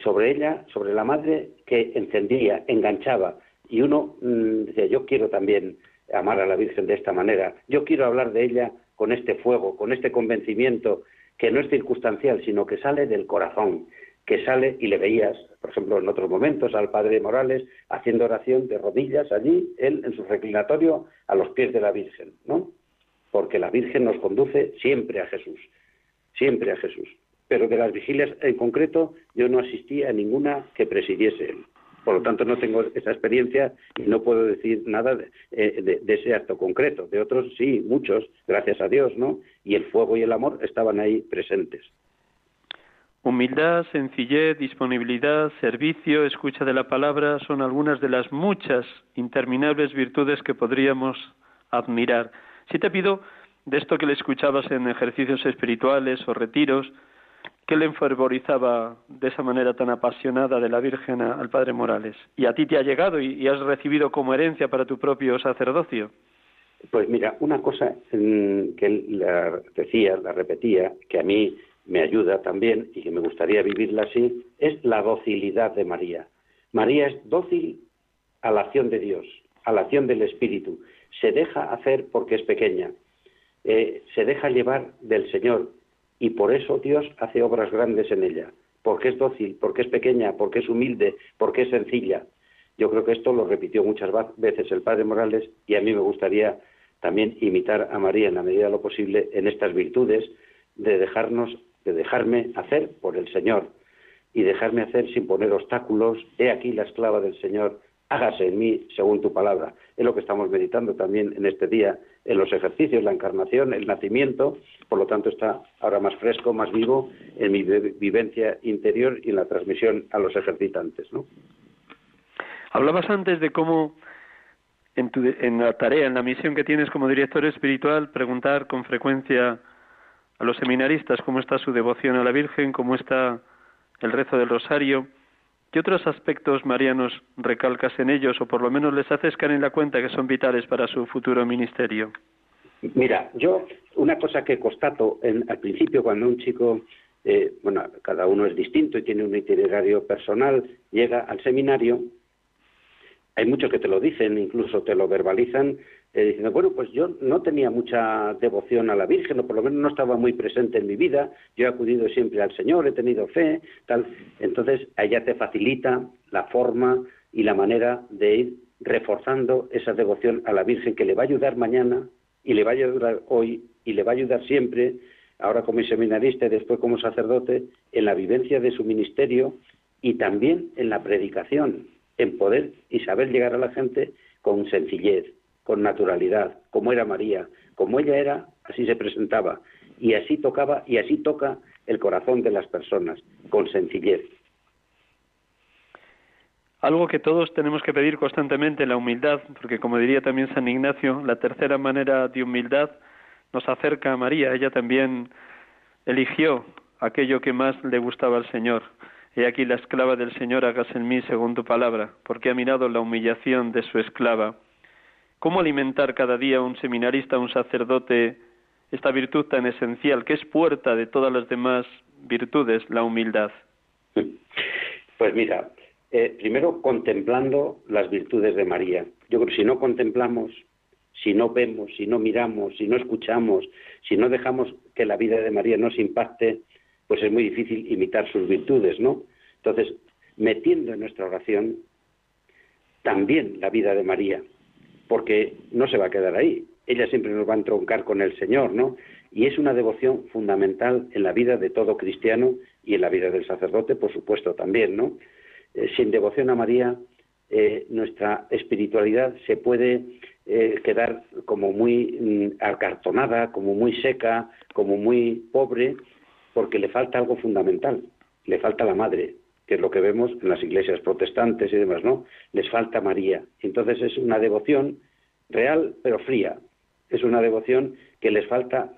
sobre ella, sobre la madre, que encendía, enganchaba. Y uno mm, decía, yo quiero también amar a la Virgen de esta manera, yo quiero hablar de ella con este fuego, con este convencimiento que no es circunstancial, sino que sale del corazón, que sale y le veías, por ejemplo, en otros momentos al padre Morales haciendo oración de rodillas allí, él en su reclinatorio a los pies de la Virgen, ¿no? Porque la Virgen nos conduce siempre a Jesús, siempre a Jesús. Pero de las vigilias en concreto yo no asistía a ninguna que presidiese él. Por lo tanto, no tengo esa experiencia y no puedo decir nada eh, de, de, ese acto concreto. De otros, sí, muchos, gracias a Dios, ¿no? Y el fuego y el amor estaban ahí presentes. Humildad, sencillez, disponibilidad, servicio, escucha de la palabra son algunas de las muchas interminables virtudes que podríamos admirar. Si te pido de esto que le escuchabas en ejercicios espirituales o retiros, ¿Qué le enfervorizaba de esa manera tan apasionada de la Virgen al Padre Morales? Y a ti te ha llegado y, has recibido como herencia para tu propio sacerdocio. Pues mira, una cosa que él la decía, la repetía, que a mí me ayuda también y que me gustaría vivirla así, es la docilidad de María. María es dócil a la acción de Dios, a la acción del Espíritu. Se deja hacer porque es pequeña. Eh, se deja llevar del Señor y por eso Dios hace obras grandes en ella, porque es dócil, porque es pequeña, porque es humilde, porque es sencilla. Yo creo que esto lo repitió muchas veces el Padre Morales y a mí me gustaría también imitar a María en la medida de lo posible en estas virtudes de dejarnos, de dejarme hacer por el Señor y dejarme hacer sin poner obstáculos. He aquí la esclava del Señor, hágase en mí según tu palabra. Es lo que estamos meditando también en este día, en los ejercicios, la encarnación, el nacimiento, por lo tanto está ahora más fresco, más vivo en mi vivencia interior y en la transmisión a los ejercitantes. ¿no? Hablabas antes de cómo en, tu, en la tarea, en la misión que tienes como director espiritual, preguntar con frecuencia a los seminaristas cómo está su devoción a la Virgen, cómo está el rezo del rosario. ¿Qué otros aspectos marianos recalcas en ellos o por lo menos les haces caer en la cuenta que son vitales para su futuro ministerio? Mira, yo una cosa que constato en, al principio cuando un chico, eh, bueno, cada uno es distinto y tiene un itinerario personal, llega al seminario, hay muchos que te lo dicen, incluso te lo verbalizan, eh, diciendo, bueno, pues yo no tenía mucha devoción a la Virgen, o por lo menos no estaba muy presente en mi vida, yo he acudido siempre al Señor, he tenido fe, tal. Entonces, ella te facilita la forma y la manera de ir reforzando esa devoción a la Virgen que le va a ayudar mañana y le va a ayudar hoy y le va a ayudar siempre, ahora como seminarista y después como sacerdote, en la vivencia de su ministerio y también en la predicación, en poder y saber llegar a la gente con sencillez, con naturalidad, como era María, como ella era, así se presentaba, y así tocaba y así toca el corazón de las personas, con sencillez. Algo que todos tenemos que pedir constantemente, la humildad, porque como diría también San Ignacio, la tercera manera de humildad nos acerca a María. Ella también eligió aquello que más le gustaba al Señor. He aquí la esclava del Señor, hagas en mí según tu palabra, porque ha mirado la humillación de su esclava ¿Cómo alimentar cada día un seminarista, un sacerdote, esta virtud tan esencial, que es puerta de todas las demás virtudes, la humildad? Pues mira, eh, primero contemplando las virtudes de María. Yo creo que si no contemplamos, si no vemos, si no miramos, si no escuchamos, si no dejamos que la vida de María nos impacte, pues es muy difícil imitar sus virtudes, ¿no? Entonces, metiendo en nuestra oración también la vida de María, porque no se va a quedar ahí. Ella siempre nos va a entroncar con el Señor, ¿no? Y es una devoción fundamental en la vida de todo cristiano y en la vida del sacerdote, por supuesto, también, ¿no? Eh, sin devoción a María, eh, nuestra espiritualidad se puede eh, quedar como muy mm, acartonada, como muy seca, como muy pobre, porque le falta algo fundamental, le falta la madre, que es lo que vemos en las iglesias protestantes y demás, ¿no? Les falta María. Entonces es una devoción real pero fría. Es una devoción que les falta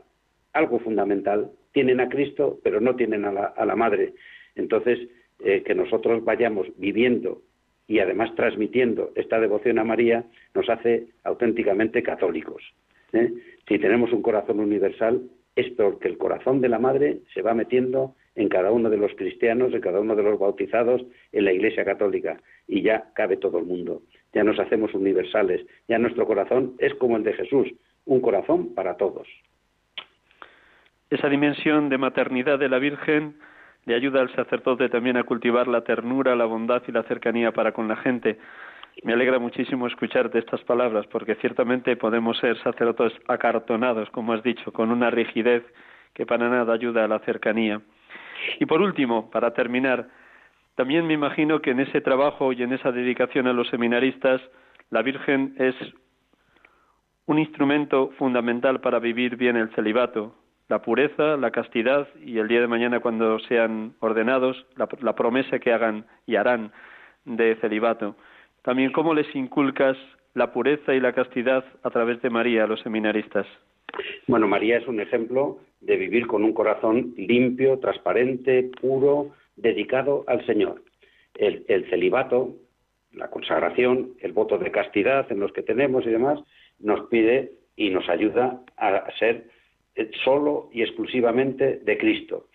algo fundamental. Tienen a Cristo, pero no tienen a la, Madre. Entonces, eh, que nosotros vayamos viviendo y además transmitiendo esta devoción a María nos hace auténticamente católicos. ¿eh? Si tenemos un corazón universal, es porque el corazón de la Madre se va metiendo en cada uno de los cristianos, en cada uno de los bautizados en la Iglesia Católica y ya cabe todo el mundo. Ya nos hacemos universales, ya nuestro corazón es como el de Jesús, un corazón para todos. Esa dimensión de maternidad de la Virgen le ayuda al sacerdote también a cultivar la ternura, la bondad y la cercanía para con la gente. Me alegra muchísimo escucharte estas palabras porque ciertamente podemos ser sacerdotes acartonados, como has dicho, con una rigidez que para nada ayuda a la cercanía. Y por último, para terminar, también me imagino que en ese trabajo y en esa dedicación a los seminaristas, la Virgen es un instrumento fundamental para vivir bien el celibato, la pureza, la castidad y el día de mañana cuando sean ordenados, la, promesa que hagan y harán de celibato. También cómo les inculcas la pureza y la castidad a través de María los seminaristas. Bueno, María es un ejemplo de vivir con un corazón limpio, transparente, puro, dedicado al Señor. El, celibato, la consagración, el voto de castidad en los que tenemos y demás, nos pide y nos ayuda a ser solo y exclusivamente de Cristo.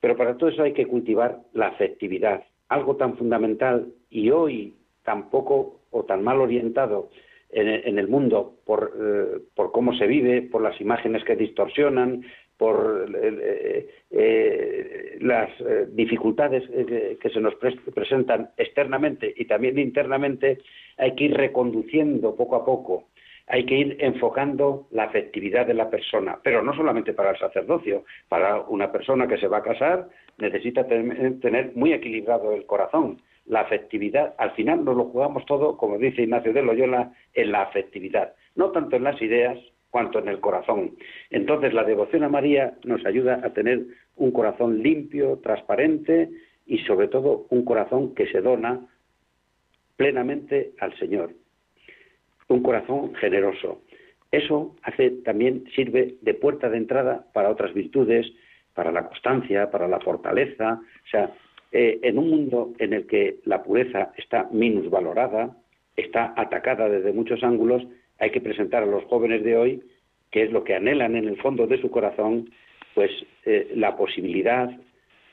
Pero para todo eso hay que cultivar la afectividad, algo tan fundamental y hoy tan poco o tan mal orientado en, el mundo por, eh, por cómo se vive, por las imágenes que distorsionan, por eh, eh, las dificultades que se nos presentan externamente y también internamente, hay que ir reconduciendo poco a poco, hay que ir enfocando la afectividad de la persona, pero no solamente para el sacerdocio, para una persona que se va a casar necesita tener muy equilibrado el corazón. La afectividad, al final nos lo jugamos todo, como dice Ignacio de Loyola, en la afectividad, no tanto en las ideas, cuanto en el corazón. Entonces la devoción a María nos ayuda a tener un corazón limpio, transparente y sobre todo un corazón que se dona plenamente al Señor. Un corazón generoso. Eso hace también sirve de puerta de entrada para otras virtudes, para la constancia, para la fortaleza. O sea, eh, en un mundo en el que la pureza está minusvalorada, está atacada desde muchos ángulos, hay que presentar a los jóvenes de hoy, que es lo que anhelan en el fondo de su corazón, pues eh, la posibilidad,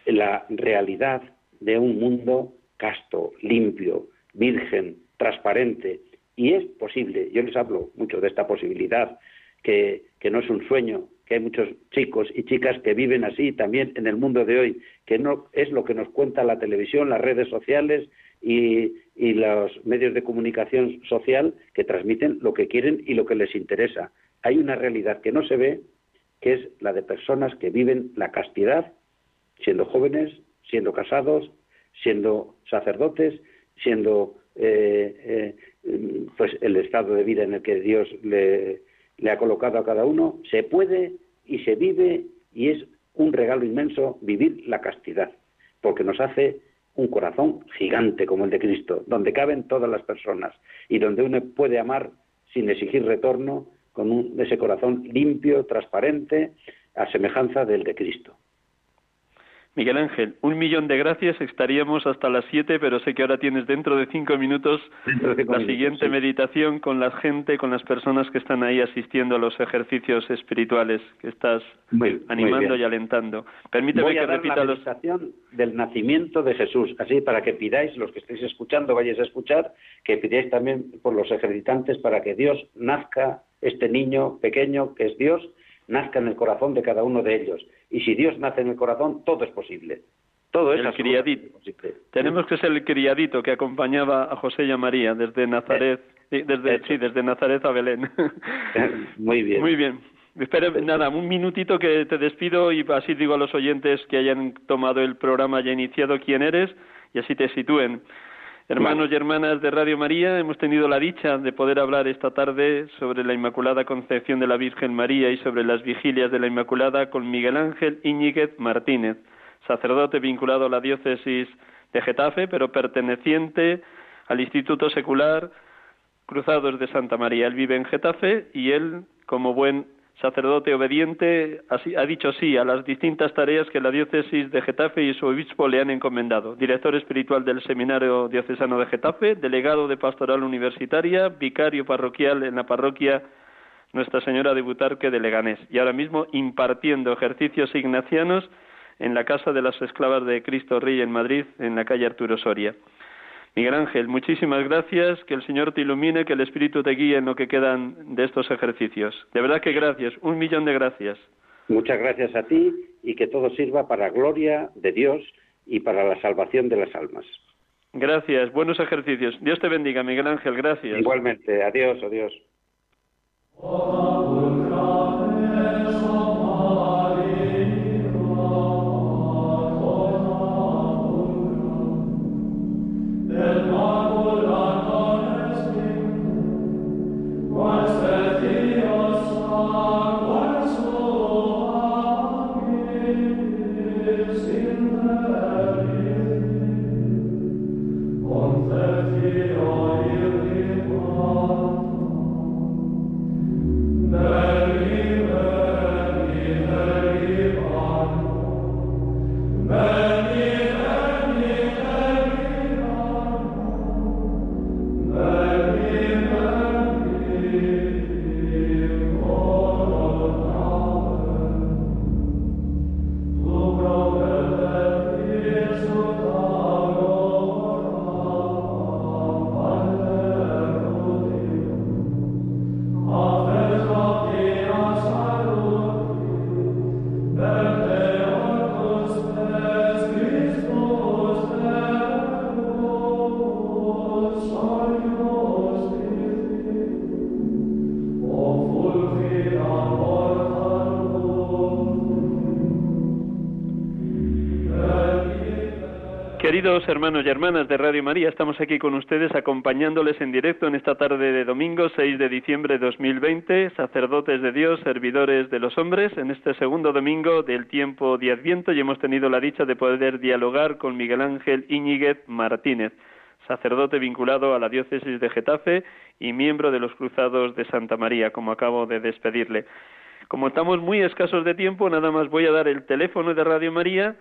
la realidad de un mundo casto, limpio, virgen, transparente. Y es posible, yo les hablo mucho de esta posibilidad, que, que no es un sueño, que hay muchos chicos y chicas que viven así también en el mundo de hoy, que no es lo que nos cuenta la televisión, las redes sociales y, los medios de comunicación social que transmiten lo que quieren y lo que les interesa. Hay una realidad que no se ve, que es la de personas que viven la castidad, siendo jóvenes, siendo casados, siendo sacerdotes, siendo eh, eh, pues el estado de vida en el que Dios le, le ha colocado a cada uno. Se puede y se vive y es un regalo inmenso vivir la castidad, porque nos hace un corazón gigante como el de Cristo, donde caben todas las personas y donde uno puede amar sin exigir retorno con un, ese corazón limpio, transparente, a semejanza del de Cristo. Miguel Ángel, un millón de gracias. Estaríamos hasta las siete, pero sé que ahora tienes dentro de cinco minutos la siguiente meditación con la gente, con las personas que están ahí asistiendo a los ejercicios espirituales que estás animando y alentando. Permíteme que repita la meditación del nacimiento de Jesús, así para que pidáis, los que estéis escuchando, vayáis a escuchar, que pidáis también por los ejercitantes para que Dios nazca, este niño pequeño que es Dios, nazca en el corazón de cada uno de ellos. Y si Dios nace en el corazón, todo es posible. Todo es el criadito. Tenemos que ser el criadito que acompañaba a José y a María desde Nazaret, desde, sí, desde Nazaret a Belén. *laughs* Muy bien. Muy bien. Espera, nada, un minutito que te despido y así digo a los oyentes que hayan tomado el programa y iniciado quién eres y así te sitúen. Hermanos y hermanas de Radio María, hemos tenido la dicha de poder hablar esta tarde sobre la Inmaculada Concepción de la Virgen María y sobre las vigilias de la Inmaculada con Miguel Ángel Íñiguez Martínez, sacerdote vinculado a la diócesis de Getafe, pero perteneciente al Instituto Secular Cruzados de Santa María. Él vive en Getafe y él, como buen sacerdote obediente, ha dicho sí a las distintas tareas que la diócesis de Getafe y su obispo le han encomendado. Director espiritual del Seminario Diocesano de Getafe, delegado de Pastoral Universitaria, vicario parroquial en la parroquia Nuestra Señora de Butarque de Leganés y ahora mismo impartiendo ejercicios ignacianos en la Casa de las Esclavas de Cristo Rey en Madrid, en la calle Arturo Soria. Miguel Ángel, muchísimas gracias, que el Señor te ilumine, que el Espíritu te guíe en lo que quedan de estos ejercicios. De verdad que gracias, un millón de gracias. Muchas gracias a ti y que todo sirva para gloria de Dios y para la salvación de las almas. Gracias, buenos ejercicios. Dios te bendiga, Miguel Ángel, gracias. Igualmente, adiós, adiós. Queridos hermanos y hermanas de Radio María, estamos aquí con ustedes acompañándoles en directo en esta tarde de domingo 6 de diciembre de 2020, sacerdotes de Dios, servidores de los hombres, en este segundo domingo del tiempo de Adviento y hemos tenido la dicha de poder dialogar con Miguel Ángel Íñiguez Martínez, sacerdote vinculado a la diócesis de Getafe y miembro de los Cruzados de Santa María, como acabo de despedirle. Como estamos muy escasos de tiempo, nada más voy a dar el teléfono de Radio María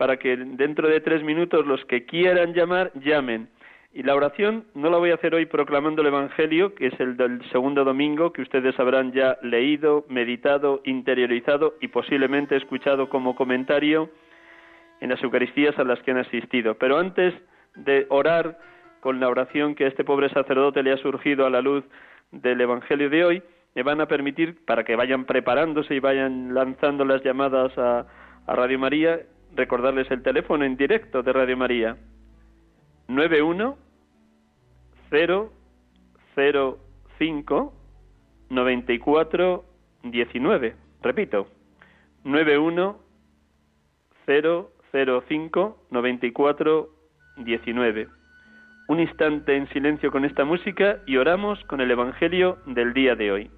para que dentro de tres minutos los que quieran llamar llamen. Y la oración no la voy a hacer hoy proclamando el Evangelio, que es el del segundo domingo, que ustedes habrán ya leído, meditado, interiorizado y posiblemente escuchado como comentario en las Eucaristías a las que han asistido. Pero antes de orar con la oración que a este pobre sacerdote le ha surgido a la luz del Evangelio de hoy, me van a permitir, para que vayan preparándose y vayan lanzando las llamadas a, a Radio María, recordarles el teléfono en directo de Radio María. 91 005 94 19. Repito, 91 005 94 19. Un instante en silencio con esta música y oramos con el Evangelio del día de hoy.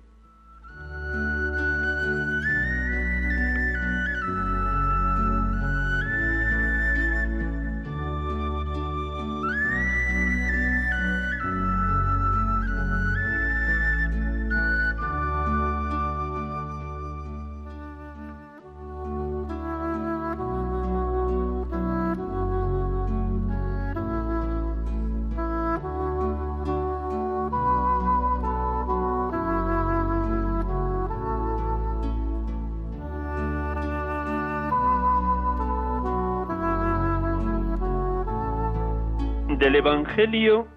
Evangelio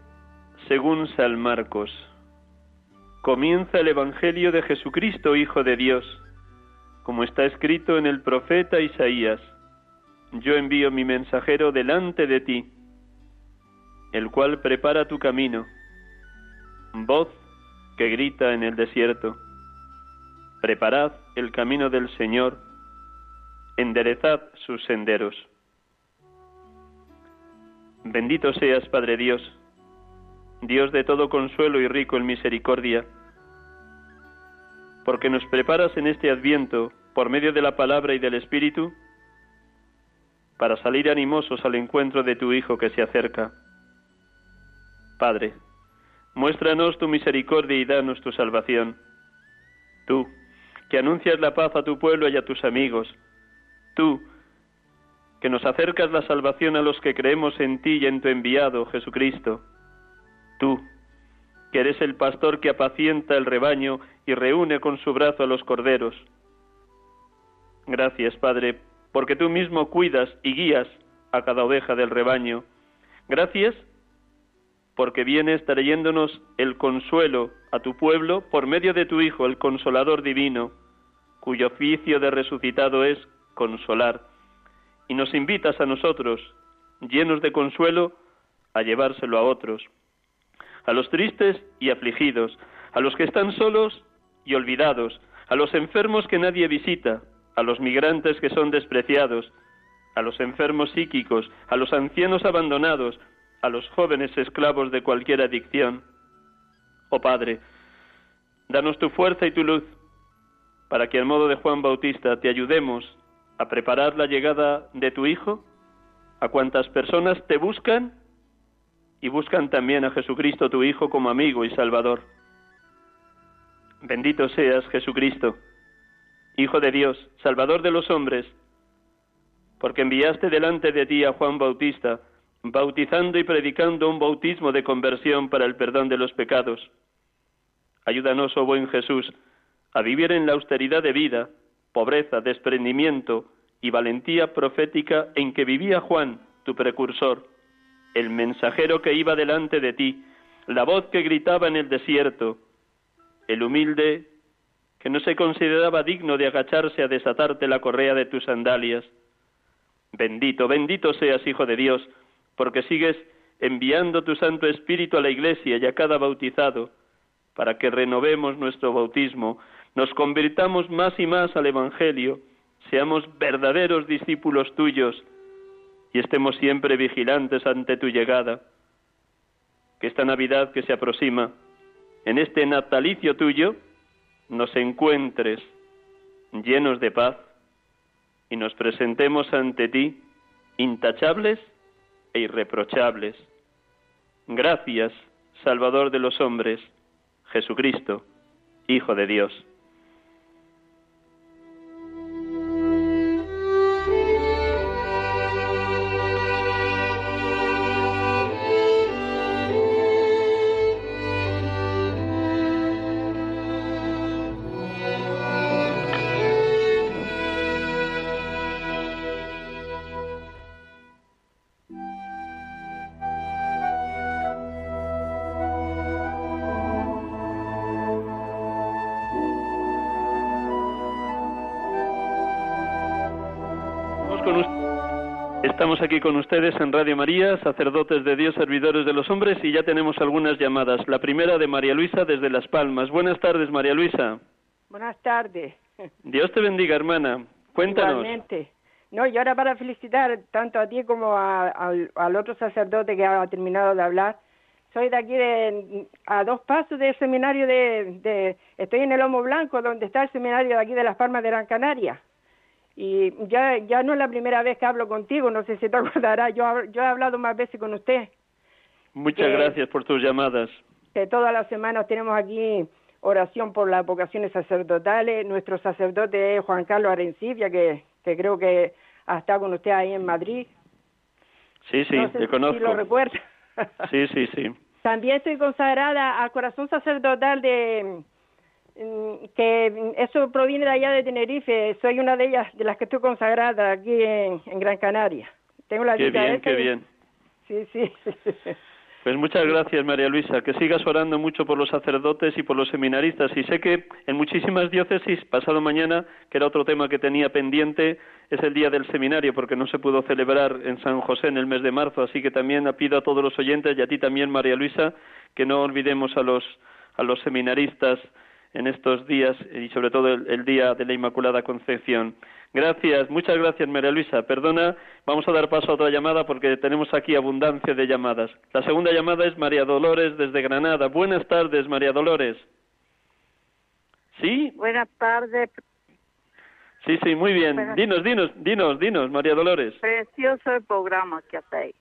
según San Marcos. Comienza el Evangelio de Jesucristo, Hijo de Dios, como está escrito en el profeta Isaías. Yo envío mi mensajero delante de ti, el cual prepara tu camino. Voz que grita en el desierto. Preparad el camino del Señor, enderezad sus senderos. Bendito seas, Padre Dios, Dios de todo consuelo y rico en misericordia, porque nos preparas en este adviento, por medio de la palabra y del Espíritu, para salir animosos al encuentro de tu Hijo que se acerca. Padre, muéstranos tu misericordia y danos tu salvación. Tú, que anuncias la paz a tu pueblo y a tus amigos. Tú, que nos acercas la salvación a los que creemos en ti y en tu enviado, Jesucristo. Tú, que eres el pastor que apacienta el rebaño y reúne con su brazo a los corderos. Gracias, Padre, porque tú mismo cuidas y guías a cada oveja del rebaño. Gracias porque vienes trayéndonos el consuelo a tu pueblo por medio de tu Hijo, el Consolador Divino, cuyo oficio de resucitado es consolar, y nos invitas a nosotros, llenos de consuelo, a llevárselo a otros, a los tristes y afligidos, a los que están solos y olvidados, a los enfermos que nadie visita, a los migrantes que son despreciados, a los enfermos psíquicos, a los ancianos abandonados, a los jóvenes esclavos de cualquier adicción. Oh Padre, danos tu fuerza y tu luz, para que al modo de Juan Bautista te ayudemos a preparar la llegada de tu Hijo a cuantas personas te buscan y buscan también a Jesucristo tu Hijo como amigo y Salvador. Bendito seas Jesucristo, Hijo de Dios, Salvador de los hombres, porque enviaste delante de ti a Juan Bautista, bautizando y predicando un bautismo de conversión para el perdón de los pecados. Ayúdanos, oh buen Jesús, a vivir en la austeridad de vida, pobreza, desprendimiento y valentía profética en que vivía Juan, tu precursor, el mensajero que iba delante de ti, la voz que gritaba en el desierto, el humilde que no se consideraba digno de agacharse a desatarte la correa de tus sandalias. Bendito, bendito seas, Hijo de Dios, porque sigues enviando tu Santo Espíritu a la Iglesia y a cada bautizado, para que renovemos nuestro bautismo, nos convirtamos más y más al Evangelio, seamos verdaderos discípulos tuyos y estemos siempre vigilantes ante tu llegada. Que esta Navidad que se aproxima, en este natalicio tuyo, nos encuentres llenos de paz y nos presentemos ante ti intachables e irreprochables. Gracias, Salvador de los hombres, Jesucristo, Hijo de Dios. Aquí con ustedes en Radio María, sacerdotes de Dios, servidores de los hombres, y ya tenemos algunas llamadas. La primera de María Luisa desde Las Palmas. Buenas tardes, María Luisa. Buenas tardes. *laughs* Dios te bendiga, hermana. Cuéntanos. Igualmente. No, y ahora para felicitar tanto a ti como al otro sacerdote que ha terminado de hablar. Soy de aquí de, a dos pasos del seminario de, de, Estoy en el Lomo Blanco, donde está el seminario de aquí de Las Palmas de Gran Canaria y ya ya no es la primera vez que hablo contigo, no sé si te *laughs* acordarás, yo, yo he hablado más veces con usted. Muchas gracias por tus llamadas. Que todas las semanas tenemos aquí oración por las vocaciones sacerdotales. Nuestro sacerdote es Juan Carlos Arencibia, que, que creo que ha estado con usted ahí en Madrid. Sí, sí, te conozco. Si lo recuerda. sí, sí, sí. También estoy consagrada al corazón sacerdotal de que eso proviene de allá de Tenerife. Soy una de ellas, de las que estoy consagrada aquí en, Gran Canaria. Tengo la qué bien, qué bien. Sí, sí. *laughs* Pues muchas gracias, María Luisa. Que sigas orando mucho por los sacerdotes y por los seminaristas. Y sé que en muchísimas diócesis, pasado mañana, que era otro tema que tenía pendiente, es el día del seminario, porque no se pudo celebrar en San José en el mes de marzo. Así que también pido a todos los oyentes y a ti también, María Luisa, que no olvidemos a los, a los seminaristas en estos días y sobre todo el, día de la Inmaculada Concepción. Gracias, muchas gracias María Luisa. Perdona, vamos a dar paso a otra llamada porque tenemos aquí abundancia de llamadas. La segunda llamada es María Dolores desde Granada. Buenas tardes, María Dolores. ¿Sí? Buenas tardes. Sí, sí, muy bien. Dinos, dinos, dinos, dinos, María Dolores. Precioso el programa que hacéis.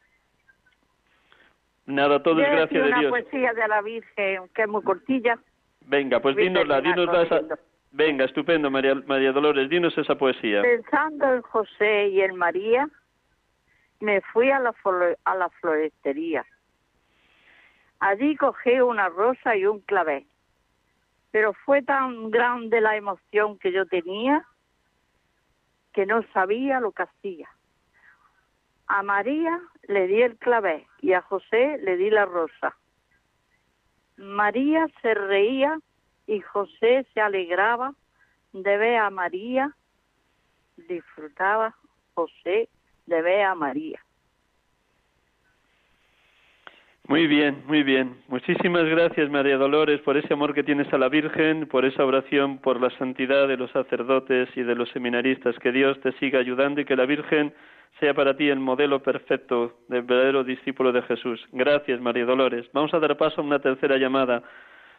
Nada, todo es gracias de Dios. una poesía de la Virgen que es muy cortilla. Venga, pues dinosla, dinosla esa... Venga, estupendo, María, María Dolores, dinos esa poesía. Pensando en José y en María, me fui a la, a la florestería. Allí cogí una rosa y un clavel. Pero fue tan grande la emoción que yo tenía que no sabía lo que hacía. A María le di el clavel y a José le di la rosa. María se reía y José se alegraba de ver a María, disfrutaba José de ver a María. Muy bien, muy bien. Muchísimas gracias, María Dolores, por ese amor que tienes a la Virgen, por esa oración por la santidad de los sacerdotes y de los seminaristas. Que Dios te siga ayudando y que la Virgen sea para ti el modelo perfecto del verdadero discípulo de Jesús. Gracias, María Dolores. Vamos a dar paso a una tercera llamada.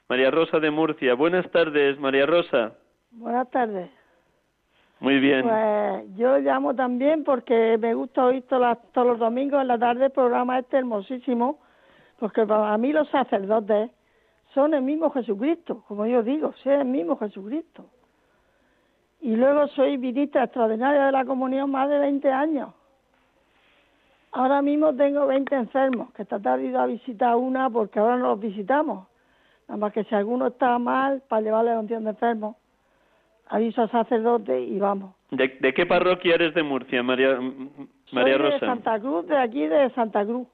María Rosa de Murcia. Buenas tardes, María Rosa. Buenas tardes. Muy bien. Pues yo llamo también porque me gusta oír todos los domingos en la tarde el programa este hermosísimo porque para mí los sacerdotes son el mismo Jesucristo, como yo digo, son el mismo Jesucristo. Y luego soy ministra extraordinaria de la comunión más de 20 años. Ahora mismo tengo 20 enfermos, que esta tarde he ido a visitar una porque ahora no los visitamos. Nada más que si alguno está mal, para llevarle a un de enfermos, aviso al sacerdote y vamos. ¿De, qué parroquia eres de Murcia, María, María Rosa? de Santa Cruz, de aquí de Santa Cruz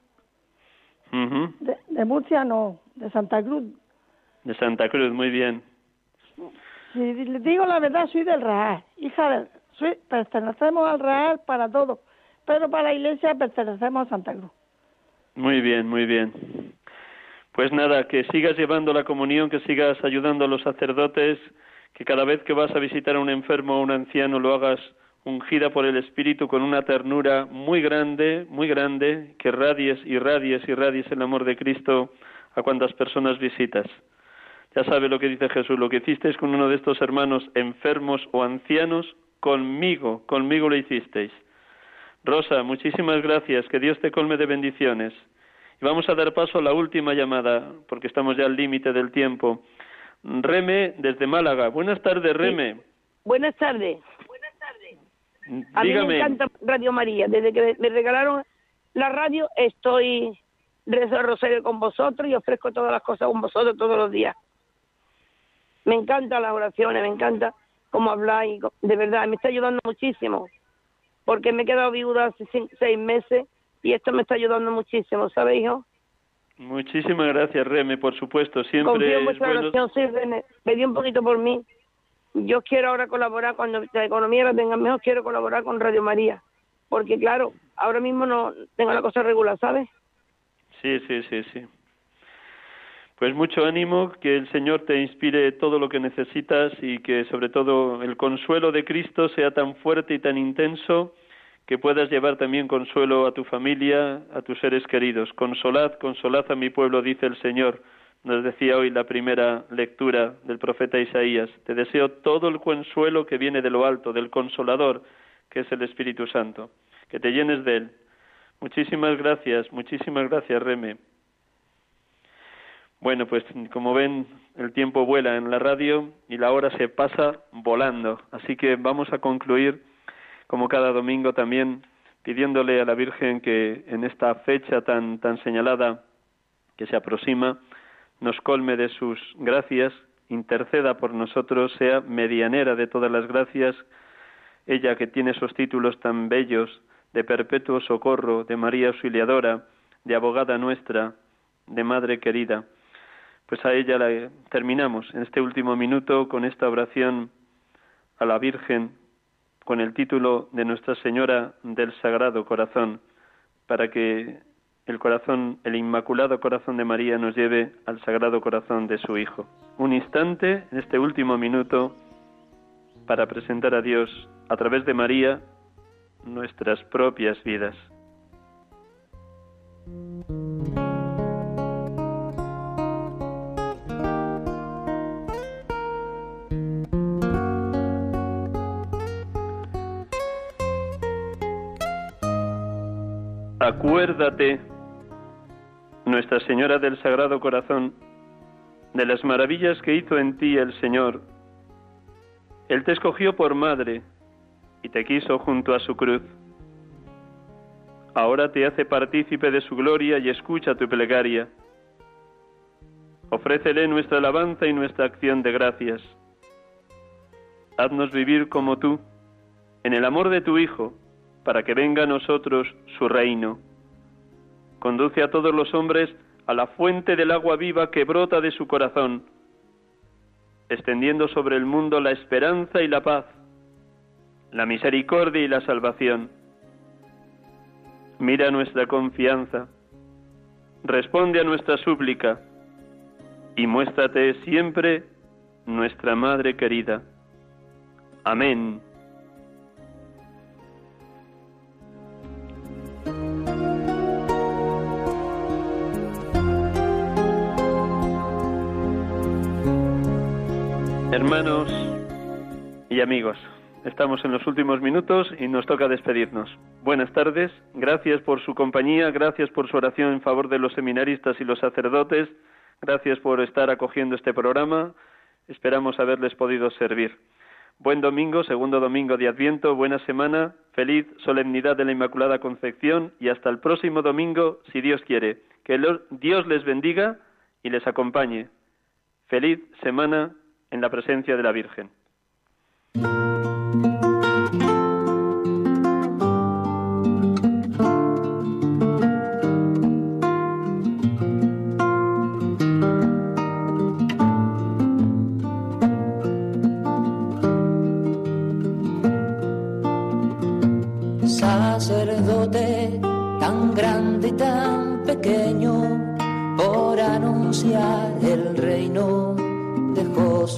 de, Murcia no, de Santa Cruz. De Santa Cruz, muy bien. Si le digo la verdad, soy del Real, hija. Soy, pertenecemos al Real para todo, pero para la iglesia pertenecemos a Santa Cruz. Muy bien, muy bien. Pues nada, que sigas llevando la comunión, que sigas ayudando a los sacerdotes, que cada vez que vas a visitar a un enfermo o a un anciano lo hagas ungida por el Espíritu con una ternura muy grande, muy grande, que radies y radies y radies el amor de Cristo a cuantas personas visitas. Ya sabe lo que dice Jesús, lo que hicisteis con uno de estos hermanos enfermos o ancianos, conmigo, conmigo lo hicisteis. Rosa, muchísimas gracias, que Dios te colme de bendiciones. Y vamos a dar paso a la última llamada, porque estamos ya al límite del tiempo. Reme, desde Málaga. Buenas tardes, Reme. Buenas tardes. A mí me encanta Radio María. Desde que me regalaron la radio, estoy rezo rosario con vosotros y ofrezco todas las cosas con vosotros todos los días. Me encantan las oraciones, me encanta cómo habláis. De verdad, me está ayudando muchísimo. Porque me he quedado viuda hace seis meses y esto me está ayudando muchísimo, ¿sabes, hijo? Muchísimas gracias, Reme, por supuesto. Siempre Confío en vuestra oración, sí, Reme. Pedí un poquito por mí yo quiero ahora colaborar cuando la economía la tenga mejor, quiero colaborar con Radio María, porque claro, ahora mismo no tengo la cosa regular, ¿sabes? Sí, sí, sí, sí. Pues mucho ánimo, que el Señor te inspire todo lo que necesitas y que sobre todo el consuelo de Cristo sea tan fuerte y tan intenso que puedas llevar también consuelo a tu familia, a tus seres queridos. Consolad, consolad a mi pueblo, dice el Señor nos decía hoy la primera lectura del profeta Isaías, te deseo todo el consuelo que viene de lo alto, del consolador, que es el Espíritu Santo, que te llenes de él. Muchísimas gracias, muchísimas gracias, Reme. Bueno, pues como ven, el tiempo vuela en la radio y la hora se pasa volando. Así que vamos a concluir, como cada domingo también, pidiéndole a la Virgen que en esta fecha tan, tan señalada que se aproxima, nos colme de sus gracias, interceda por nosotros, sea medianera de todas las gracias, ella que tiene esos títulos tan bellos de perpetuo socorro, de María Auxiliadora, de abogada nuestra, de Madre querida. Pues a ella la terminamos en este último minuto con esta oración a la Virgen con el título de Nuestra Señora del Sagrado Corazón, para que el corazón, el inmaculado corazón de María nos lleve al sagrado corazón de su Hijo. Un instante, en este último minuto, para presentar a Dios a través de María nuestras propias vidas. Acuérdate nuestra Señora del Sagrado Corazón, de las maravillas que hizo en ti el Señor. Él te escogió por madre y te quiso junto a su cruz. Ahora te hace partícipe de su gloria y escucha tu plegaria. Ofrécele nuestra alabanza y nuestra acción de gracias. Haznos vivir como tú, en el amor de tu Hijo, para que venga a nosotros su reino conduce a todos los hombres a la fuente del agua viva que brota de su corazón. extendiendo sobre el mundo la esperanza y la paz, la misericordia y la salvación. Mira nuestra confianza, responde a nuestra súplica y muéstrate siempre nuestra Madre querida. Amén. Hermanos y amigos, estamos en los últimos minutos y nos toca despedirnos. Buenas tardes, gracias por su compañía, gracias por su oración en favor de los seminaristas y los sacerdotes, gracias por estar acogiendo este programa, esperamos haberles podido servir. Buen domingo, segundo domingo de Adviento, buena semana, feliz solemnidad de la Inmaculada Concepción y hasta el próximo domingo, si Dios quiere. Que Dios les bendiga y les acompañe. Feliz semana en la presencia de la Virgen.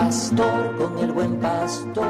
pastor con el buen pastor.